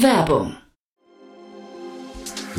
Werbung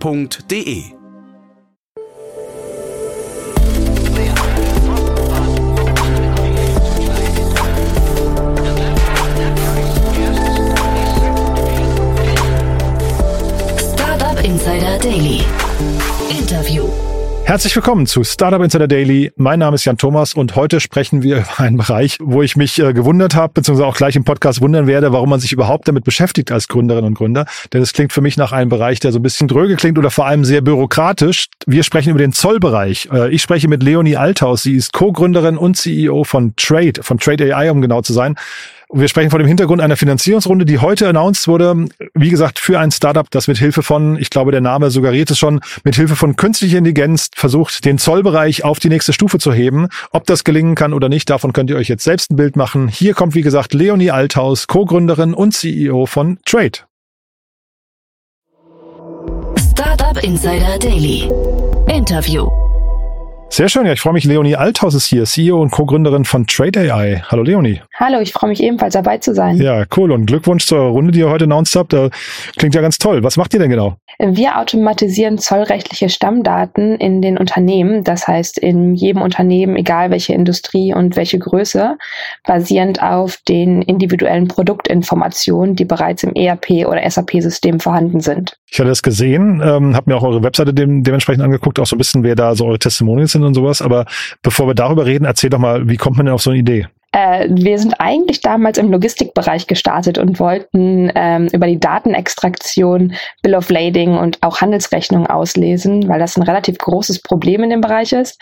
f.de. Herzlich willkommen zu Startup Insider Daily. Mein Name ist Jan Thomas und heute sprechen wir über einen Bereich, wo ich mich äh, gewundert habe, beziehungsweise auch gleich im Podcast wundern werde, warum man sich überhaupt damit beschäftigt als Gründerin und Gründer. Denn es klingt für mich nach einem Bereich, der so ein bisschen dröge klingt oder vor allem sehr bürokratisch. Wir sprechen über den Zollbereich. Äh, ich spreche mit Leonie Althaus. Sie ist Co-Gründerin und CEO von Trade, von Trade AI, um genau zu sein. Wir sprechen vor dem Hintergrund einer Finanzierungsrunde, die heute announced wurde. Wie gesagt, für ein Startup, das mit Hilfe von, ich glaube, der Name suggeriert es schon, mit Hilfe von künstlicher Intelligenz versucht, den Zollbereich auf die nächste Stufe zu heben. Ob das gelingen kann oder nicht, davon könnt ihr euch jetzt selbst ein Bild machen. Hier kommt, wie gesagt, Leonie Althaus, Co-Gründerin und CEO von Trade. Startup Insider Daily. Interview. Sehr schön, ja, ich freue mich. Leonie Althaus ist hier, CEO und Co-Gründerin von Trade AI. Hallo Leonie. Hallo, ich freue mich ebenfalls dabei zu sein. Ja, cool. Und Glückwunsch zur Runde, die ihr heute announced habt. Da klingt ja ganz toll. Was macht ihr denn genau? Wir automatisieren zollrechtliche Stammdaten in den Unternehmen, das heißt in jedem Unternehmen, egal welche Industrie und welche Größe, basierend auf den individuellen Produktinformationen, die bereits im ERP oder SAP-System vorhanden sind. Ich hatte das gesehen, ähm, habe mir auch eure Webseite dem, dementsprechend angeguckt, auch so ein bisschen, wer da so eure Testimonials sind und sowas. Aber bevor wir darüber reden, erzähl doch mal, wie kommt man denn auf so eine Idee? Äh, wir sind eigentlich damals im Logistikbereich gestartet und wollten ähm, über die Datenextraktion, Bill of Lading und auch Handelsrechnungen auslesen, weil das ein relativ großes Problem in dem Bereich ist.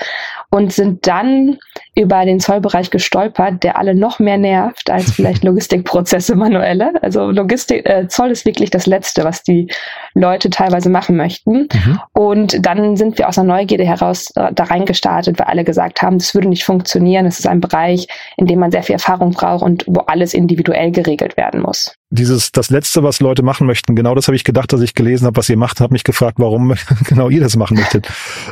Und sind dann über den Zollbereich gestolpert, der alle noch mehr nervt als vielleicht Logistikprozesse manuelle. Also Logistik, äh, Zoll ist wirklich das Letzte, was die Leute teilweise machen möchten. Mhm. Und dann sind wir aus einer Neugierde heraus äh, da reingestartet, weil alle gesagt haben, das würde nicht funktionieren. Es ist ein Bereich, in dem man sehr viel Erfahrung braucht und wo alles individuell geregelt werden muss dieses, das Letzte, was Leute machen möchten, genau das habe ich gedacht, dass ich gelesen habe, was ihr macht, habe mich gefragt, warum genau ihr das machen möchtet.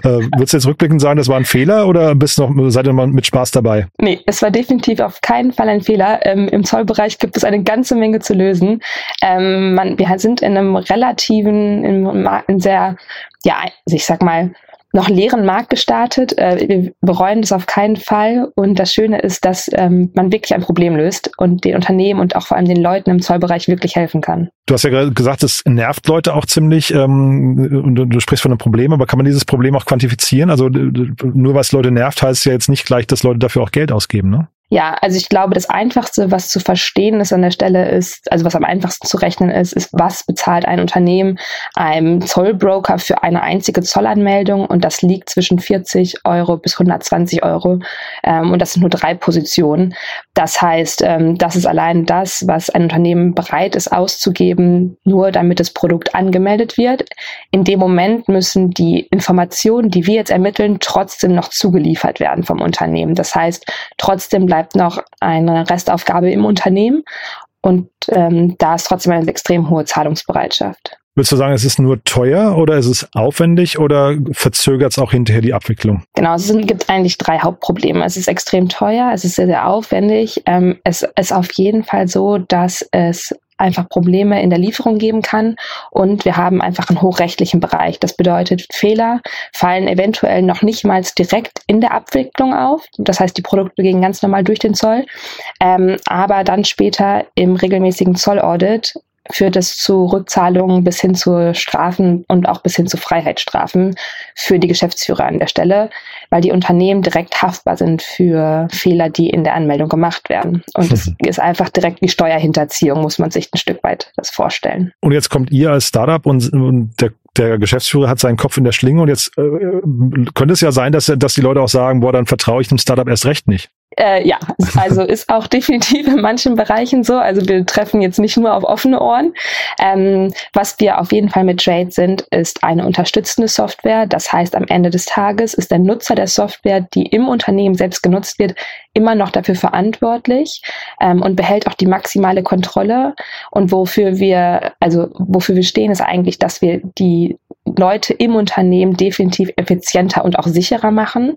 äh, würdest du jetzt rückblickend sagen, das war ein Fehler oder bist noch, seid ihr mal mit Spaß dabei? Nee, es war definitiv auf keinen Fall ein Fehler. Ähm, Im Zollbereich gibt es eine ganze Menge zu lösen. Ähm, man, wir sind in einem relativen, in, in sehr, ja, ich sag mal, noch leeren Markt gestartet. Äh, wir bereuen das auf keinen Fall. Und das Schöne ist, dass ähm, man wirklich ein Problem löst und den Unternehmen und auch vor allem den Leuten im Zollbereich wirklich helfen kann. Du hast ja gerade gesagt, es nervt Leute auch ziemlich ähm, und du, du sprichst von einem Problem, aber kann man dieses Problem auch quantifizieren? Also nur was Leute nervt, heißt ja jetzt nicht gleich, dass Leute dafür auch Geld ausgeben, ne? Ja, also ich glaube, das Einfachste, was zu verstehen ist an der Stelle ist, also was am einfachsten zu rechnen ist, ist, was bezahlt ein Unternehmen einem Zollbroker für eine einzige Zollanmeldung und das liegt zwischen 40 Euro bis 120 Euro ähm, und das sind nur drei Positionen. Das heißt, ähm, das ist allein das, was ein Unternehmen bereit ist auszugeben, nur damit das Produkt angemeldet wird. In dem Moment müssen die Informationen, die wir jetzt ermitteln, trotzdem noch zugeliefert werden vom Unternehmen. Das heißt, trotzdem bleibt bleibt noch eine Restaufgabe im Unternehmen und ähm, da ist trotzdem eine extrem hohe Zahlungsbereitschaft. Willst du sagen, es ist nur teuer oder ist es aufwendig oder verzögert es auch hinterher die Abwicklung? Genau, es sind, gibt eigentlich drei Hauptprobleme. Es ist extrem teuer, es ist sehr, sehr aufwendig. Ähm, es ist auf jeden Fall so, dass es einfach Probleme in der Lieferung geben kann. Und wir haben einfach einen hochrechtlichen Bereich. Das bedeutet, Fehler fallen eventuell noch nicht mal direkt in der Abwicklung auf. Das heißt, die Produkte gehen ganz normal durch den Zoll. Ähm, aber dann später im regelmäßigen Zollaudit führt es zu Rückzahlungen bis hin zu Strafen und auch bis hin zu Freiheitsstrafen für die Geschäftsführer an der Stelle, weil die Unternehmen direkt haftbar sind für Fehler, die in der Anmeldung gemacht werden. Und es ist einfach direkt wie Steuerhinterziehung, muss man sich ein Stück weit das vorstellen. Und jetzt kommt ihr als Startup und, und der der Geschäftsführer hat seinen Kopf in der Schlinge und jetzt äh, könnte es ja sein, dass, dass die Leute auch sagen, boah, dann vertraue ich dem Startup erst recht nicht. Äh, ja, also ist auch definitiv in manchen Bereichen so. Also wir treffen jetzt nicht nur auf offene Ohren. Ähm, was wir auf jeden Fall mit Trade sind, ist eine unterstützende Software. Das heißt, am Ende des Tages ist der Nutzer der Software, die im Unternehmen selbst genutzt wird, immer noch dafür verantwortlich ähm, und behält auch die maximale Kontrolle. Und wofür wir, also wofür wir stehen, ist eigentlich, dass wir die Leute im Unternehmen definitiv effizienter und auch sicherer machen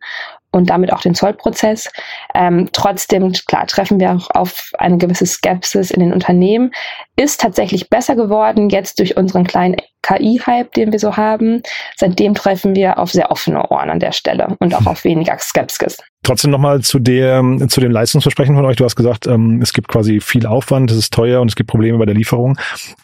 und damit auch den Zollprozess. Ähm, trotzdem, klar, treffen wir auch auf eine gewisse Skepsis in den Unternehmen. Ist tatsächlich besser geworden jetzt durch unseren kleinen KI-Hype, den wir so haben. Seitdem treffen wir auf sehr offene Ohren an der Stelle und auch auf weniger Skepsis. Trotzdem nochmal zu der, zu dem Leistungsversprechen von euch. Du hast gesagt, ähm, es gibt quasi viel Aufwand, es ist teuer und es gibt Probleme bei der Lieferung.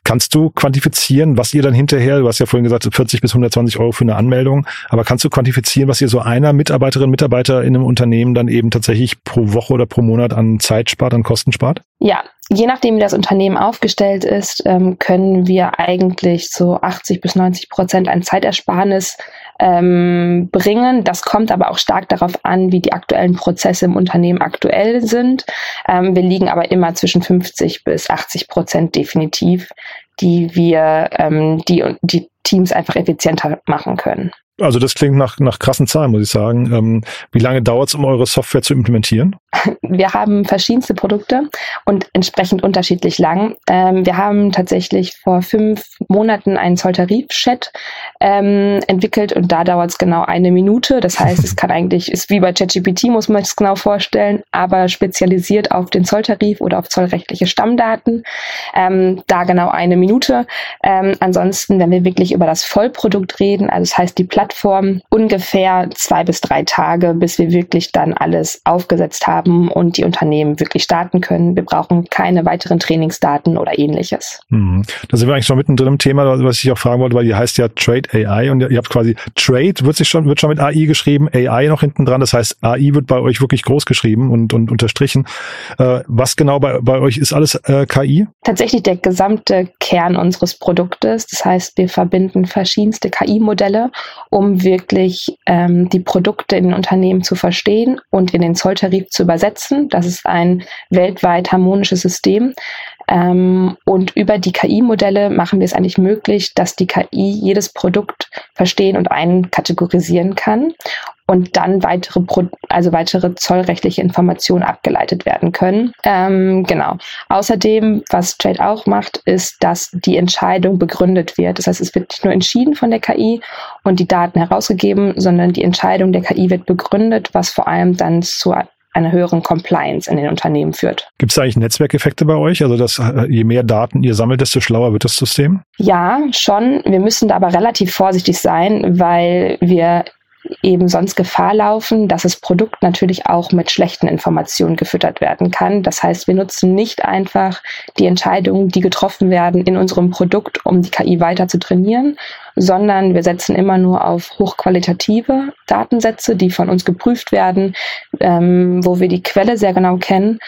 Kannst du quantifizieren, was ihr dann hinterher, du hast ja vorhin gesagt, 40 bis 120 Euro für eine Anmeldung, aber kannst du quantifizieren, was ihr so einer Mitarbeiterin, Mitarbeiter in einem Unternehmen dann eben tatsächlich pro Woche oder pro Monat an Zeit spart, an Kosten spart? Ja, je nachdem, wie das Unternehmen aufgestellt ist, ähm, können wir eigentlich so 80 bis 90 Prozent an Zeitersparnis ähm, bringen. Das kommt aber auch stark darauf an, wie die aktuellen Prozesse im Unternehmen aktuell sind. Ähm, wir liegen aber immer zwischen 50 bis 80 Prozent definitiv, die wir ähm, die, die Teams einfach effizienter machen können. Also das klingt nach, nach krassen Zahlen, muss ich sagen. Ähm, wie lange dauert es, um eure Software zu implementieren? Wir haben verschiedenste Produkte und entsprechend unterschiedlich lang. Ähm, wir haben tatsächlich vor fünf Monaten einen Zolltarif-Chat ähm, entwickelt und da dauert es genau eine Minute. Das heißt, es kann eigentlich, ist wie bei ChatGPT, muss man es genau vorstellen, aber spezialisiert auf den Zolltarif oder auf zollrechtliche Stammdaten. Ähm, da genau eine Minute. Ähm, ansonsten, wenn wir wirklich über das Vollprodukt reden, also das heißt die Plattform, ungefähr zwei bis drei Tage, bis wir wirklich dann alles aufgesetzt haben und die Unternehmen wirklich starten können. Wir brauchen keine weiteren Trainingsdaten oder ähnliches. Mhm. Da sind wir eigentlich schon mittendrin im Thema, was ich auch fragen wollte, weil ihr heißt ja Trade AI und ihr habt quasi Trade wird sich schon, wird schon mit AI geschrieben, AI noch hinten dran. Das heißt, AI wird bei euch wirklich groß geschrieben und, und unterstrichen. Äh, was genau bei, bei euch ist alles äh, KI? Tatsächlich der gesamte Kern unseres Produktes. Das heißt, wir verbinden verschiedenste KI-Modelle, um wirklich ähm, die Produkte in den Unternehmen zu verstehen und in den Zolltarif zu übersetzen. Das ist ein weltweit harmonisches System. Ähm, und über die KI-Modelle machen wir es eigentlich möglich, dass die KI jedes Produkt verstehen und einkategorisieren kann und dann weitere, Pro also weitere zollrechtliche Informationen abgeleitet werden können. Ähm, genau. Außerdem, was Trade auch macht, ist, dass die Entscheidung begründet wird. Das heißt, es wird nicht nur entschieden von der KI und die Daten herausgegeben, sondern die Entscheidung der KI wird begründet, was vor allem dann zu einer höheren Compliance in den Unternehmen führt. Gibt es eigentlich Netzwerkeffekte bei euch? Also dass äh, je mehr Daten ihr sammelt, desto schlauer wird das System? Ja, schon. Wir müssen da aber relativ vorsichtig sein, weil wir eben sonst Gefahr laufen, dass das Produkt natürlich auch mit schlechten Informationen gefüttert werden kann. Das heißt, wir nutzen nicht einfach die Entscheidungen, die getroffen werden in unserem Produkt, um die KI weiter zu trainieren, sondern wir setzen immer nur auf hochqualitative Datensätze, die von uns geprüft werden, ähm, wo wir die Quelle sehr genau kennen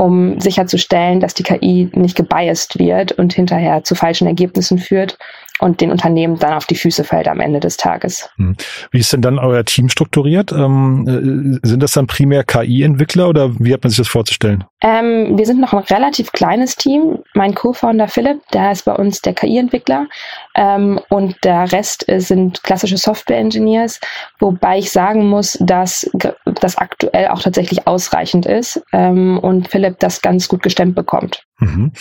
um sicherzustellen, dass die KI nicht gebiased wird und hinterher zu falschen Ergebnissen führt und den Unternehmen dann auf die Füße fällt am Ende des Tages. Hm. Wie ist denn dann euer Team strukturiert? Ähm, äh, sind das dann primär KI-Entwickler oder wie hat man sich das vorzustellen? Ähm, wir sind noch ein relativ kleines Team. Mein Co-Founder Philipp, der ist bei uns der KI-Entwickler ähm, und der Rest sind klassische Software-Engineers, wobei ich sagen muss, dass das aktuell auch tatsächlich ausreichend ist ähm, und Philipp das ganz gut gestemmt bekommt. Mhm.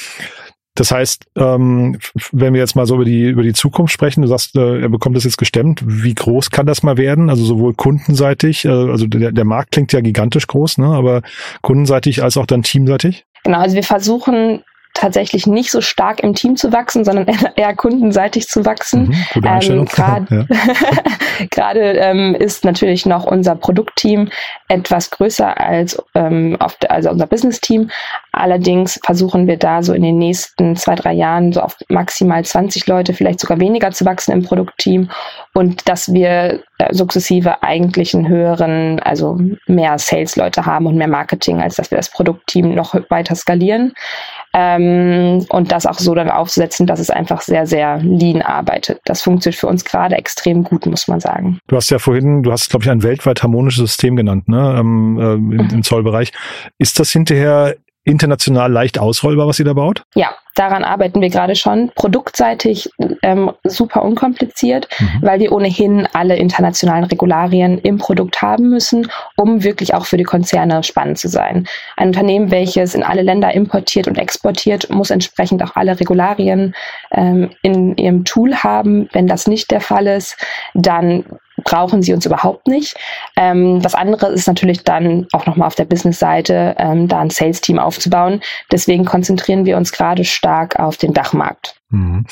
Das heißt, ähm, wenn wir jetzt mal so über die, über die Zukunft sprechen, du sagst, äh, er bekommt das jetzt gestemmt, wie groß kann das mal werden? Also sowohl kundenseitig, äh, also der, der Markt klingt ja gigantisch groß, ne? aber kundenseitig als auch dann teamseitig? Genau, also wir versuchen tatsächlich nicht so stark im Team zu wachsen, sondern eher kundenseitig zu wachsen. Mhm, ähm, Gerade ja. ähm, ist natürlich noch unser Produktteam etwas größer als ähm, der, also unser Business-Team. Allerdings versuchen wir da so in den nächsten zwei, drei Jahren so auf maximal 20 Leute, vielleicht sogar weniger zu wachsen im Produktteam und dass wir äh, sukzessive eigentlich einen höheren, also mehr Sales-Leute haben und mehr Marketing, als dass wir das Produktteam noch weiter skalieren. Ähm, und das auch so dann aufzusetzen, dass es einfach sehr, sehr lean arbeitet. Das funktioniert für uns gerade extrem gut, muss man sagen. Du hast ja vorhin, du hast, glaube ich, ein weltweit harmonisches System genannt, ne, ähm, äh, im, im mhm. Zollbereich. Ist das hinterher international leicht ausrollbar, was ihr da baut? Ja, daran arbeiten wir gerade schon. Produktseitig ähm, super unkompliziert, mhm. weil wir ohnehin alle internationalen Regularien im Produkt haben müssen, um wirklich auch für die Konzerne spannend zu sein. Ein Unternehmen, welches in alle Länder importiert und exportiert, muss entsprechend auch alle Regularien ähm, in ihrem Tool haben. Wenn das nicht der Fall ist, dann brauchen sie uns überhaupt nicht. Ähm, das andere ist natürlich dann auch nochmal auf der Business-Seite, ähm, da ein Sales-Team aufzubauen. Deswegen konzentrieren wir uns gerade stark auf den Dachmarkt. Mhm.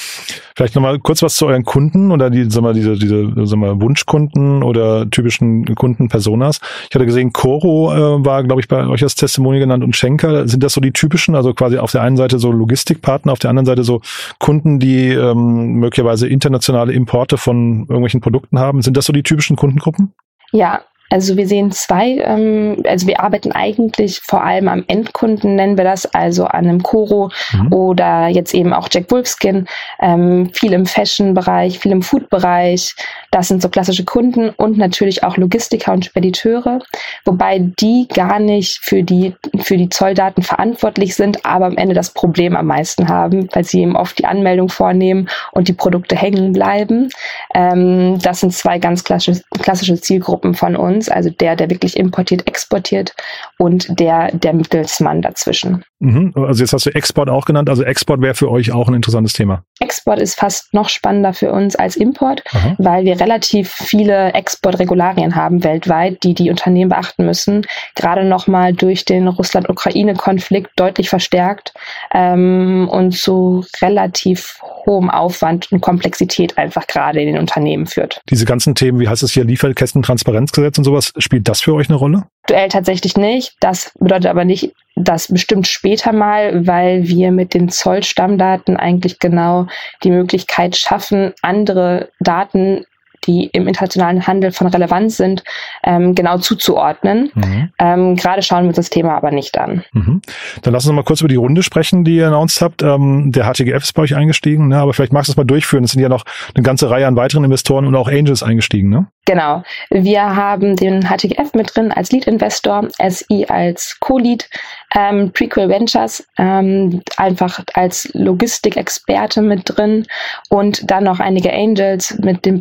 Vielleicht nochmal kurz was zu euren Kunden oder die, sag mal, diese, diese sag mal, Wunschkunden oder typischen Kunden-Personas. Ich hatte gesehen, Coro äh, war, glaube ich, bei euch als Testimonial genannt und Schenker. Sind das so die typischen, also quasi auf der einen Seite so Logistikpartner, auf der anderen Seite so Kunden, die ähm, möglicherweise internationale Importe von irgendwelchen Produkten haben? Sind das so die typischen Kundengruppen? Ja, also wir sehen zwei, ähm, also wir arbeiten eigentlich vor allem am Endkunden, nennen wir das, also an einem Koro mhm. oder jetzt eben auch Jack Wolfskin, ähm, viel im Fashion-Bereich, viel im Food-Bereich. Das sind so klassische Kunden und natürlich auch Logistiker und Spediteure, wobei die gar nicht für die, für die Zolldaten verantwortlich sind, aber am Ende das Problem am meisten haben, weil sie eben oft die Anmeldung vornehmen und die Produkte hängen bleiben. Ähm, das sind zwei ganz klassische, klassische Zielgruppen von uns also der, der wirklich importiert, exportiert und der, der Mittelsmann dazwischen. Mhm. Also jetzt hast du Export auch genannt, also Export wäre für euch auch ein interessantes Thema. Export ist fast noch spannender für uns als Import, Aha. weil wir relativ viele Exportregularien haben weltweit, die die Unternehmen beachten müssen. Gerade nochmal durch den Russland-Ukraine-Konflikt deutlich verstärkt ähm, und zu relativ hohem Aufwand und Komplexität einfach gerade in den Unternehmen führt. Diese ganzen Themen, wie heißt es hier, Lieferketten-Transparenzgesetz und sowas, spielt das für euch eine Rolle? Aktuell tatsächlich nicht. Das bedeutet aber nicht, dass bestimmt später mal, weil wir mit den Zollstammdaten eigentlich genau die Möglichkeit schaffen, andere Daten die im internationalen Handel von Relevanz sind, ähm, genau zuzuordnen. Mhm. Ähm, Gerade schauen wir uns das Thema aber nicht an. Mhm. Dann lass uns mal kurz über die Runde sprechen, die ihr announced habt. Ähm, der HTGF ist bei euch eingestiegen, ne? aber vielleicht magst du es mal durchführen. Es sind ja noch eine ganze Reihe an weiteren Investoren und auch Angels eingestiegen. Ne? Genau. Wir haben den HTGF mit drin als Lead-Investor, SI als Co-Lead, ähm, Prequel Ventures ähm, einfach als Logistikexperte mit drin und dann noch einige Angels mit den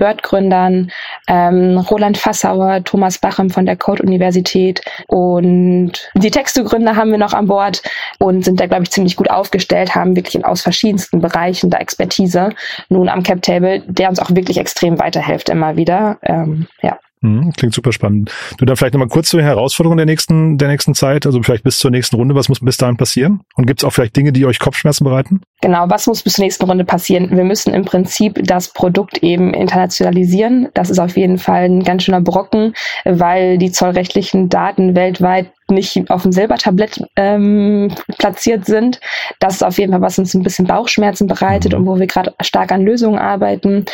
Bird-Gründern, ähm, Roland Fassauer, Thomas Bachem von der Code-Universität und die Texto-Gründer haben wir noch an Bord und sind da, glaube ich, ziemlich gut aufgestellt, haben wirklich aus verschiedensten Bereichen da Expertise nun am Cap-Table, der uns auch wirklich extrem weiterhilft immer wieder. Ähm, ja. Mhm, klingt super spannend. Du dann vielleicht nochmal kurz zu den Herausforderungen der nächsten, der nächsten Zeit, also vielleicht bis zur nächsten Runde. Was muss bis dahin passieren? Und gibt es auch vielleicht Dinge, die euch Kopfschmerzen bereiten? Genau, was muss bis zur nächsten Runde passieren? Wir müssen im Prinzip das Produkt eben internationalisieren. Das ist auf jeden Fall ein ganz schöner Brocken, weil die zollrechtlichen Daten weltweit nicht auf dem Silbertablett ähm, platziert sind. Das ist auf jeden Fall, was uns ein bisschen Bauchschmerzen bereitet mhm. und wo wir gerade stark an Lösungen arbeiten.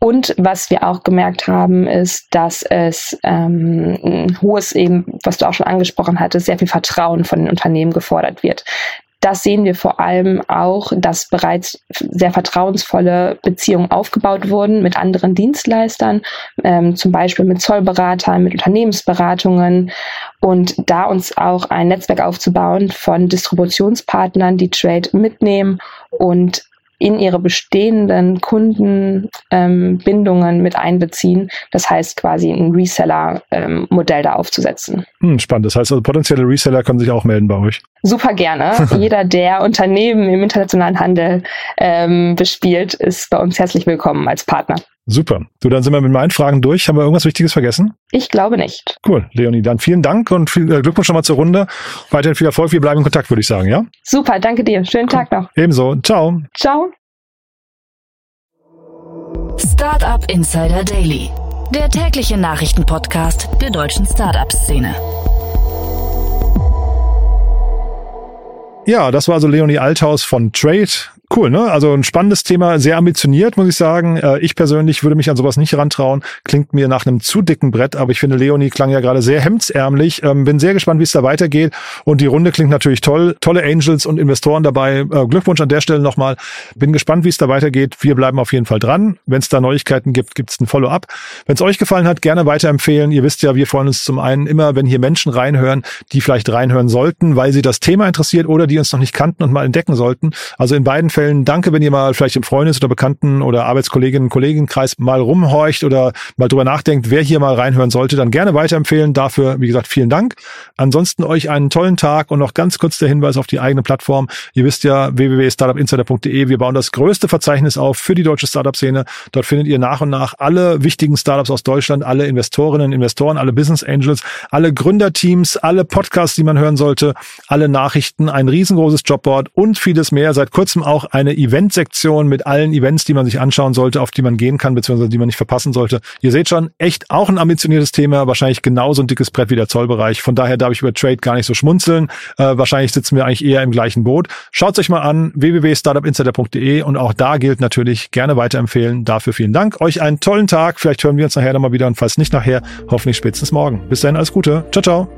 Und was wir auch gemerkt haben, ist, dass es ähm, ein hohes eben, was du auch schon angesprochen hattest, sehr viel Vertrauen von den Unternehmen gefordert wird. Das sehen wir vor allem auch, dass bereits sehr vertrauensvolle Beziehungen aufgebaut wurden mit anderen Dienstleistern, ähm, zum Beispiel mit Zollberatern, mit Unternehmensberatungen und da uns auch ein Netzwerk aufzubauen von Distributionspartnern, die Trade mitnehmen und in ihre bestehenden Kundenbindungen ähm, mit einbeziehen. Das heißt quasi ein Reseller-Modell ähm, da aufzusetzen. Hm, spannend. Das heißt also potenzielle Reseller können sich auch melden bei euch. Super gerne. Jeder, der Unternehmen im internationalen Handel ähm, bespielt, ist bei uns herzlich willkommen als Partner. Super. Du, dann sind wir mit meinen Fragen durch. Haben wir irgendwas Wichtiges vergessen? Ich glaube nicht. Cool, Leonie. Dann vielen Dank und viel äh, Glückwunsch schon mal zur Runde. Weiterhin viel Erfolg. Wir bleiben in Kontakt, würde ich sagen, ja? Super, danke dir. Schönen cool. Tag noch. Ebenso. Ciao. Ciao. Startup Insider Daily. Der tägliche Nachrichtenpodcast der deutschen Startup-Szene. Ja, das war also Leonie Althaus von Trade. Cool, ne? Also ein spannendes Thema, sehr ambitioniert, muss ich sagen. Äh, ich persönlich würde mich an sowas nicht rantrauen. Klingt mir nach einem zu dicken Brett, aber ich finde, Leonie klang ja gerade sehr hemdsärmlich. Ähm, bin sehr gespannt, wie es da weitergeht. Und die Runde klingt natürlich toll. Tolle Angels und Investoren dabei. Äh, Glückwunsch an der Stelle nochmal. Bin gespannt, wie es da weitergeht. Wir bleiben auf jeden Fall dran. Wenn es da Neuigkeiten gibt, gibt es ein Follow-up. Wenn es euch gefallen hat, gerne weiterempfehlen. Ihr wisst ja, wir freuen uns zum einen immer, wenn hier Menschen reinhören, die vielleicht reinhören sollten, weil sie das Thema interessiert oder die uns noch nicht kannten und mal entdecken sollten. Also in beiden Fällen danke, wenn ihr mal vielleicht im Freundes- oder Bekannten- oder Arbeitskolleginnen- Kollegenkreis mal rumhorcht oder mal drüber nachdenkt, wer hier mal reinhören sollte, dann gerne weiterempfehlen. Dafür, wie gesagt, vielen Dank. Ansonsten euch einen tollen Tag und noch ganz kurz der Hinweis auf die eigene Plattform. Ihr wisst ja, www.startupinsider.de. Wir bauen das größte Verzeichnis auf für die deutsche Startup-Szene. Dort findet ihr nach und nach alle wichtigen Startups aus Deutschland, alle Investorinnen, Investoren, alle Business Angels, alle Gründerteams, alle Podcasts, die man hören sollte, alle Nachrichten, ein riesengroßes Jobboard und vieles mehr. Seit kurzem auch eine Eventsektion mit allen Events, die man sich anschauen sollte, auf die man gehen kann, beziehungsweise die man nicht verpassen sollte. Ihr seht schon, echt auch ein ambitioniertes Thema, wahrscheinlich genauso ein dickes Brett wie der Zollbereich. Von daher darf ich über Trade gar nicht so schmunzeln. Äh, wahrscheinlich sitzen wir eigentlich eher im gleichen Boot. Schaut euch mal an, www.startupinsider.de und auch da gilt natürlich gerne weiterempfehlen. Dafür vielen Dank. Euch einen tollen Tag. Vielleicht hören wir uns nachher nochmal wieder und falls nicht nachher, hoffentlich spätestens morgen. Bis dahin alles Gute. Ciao, ciao.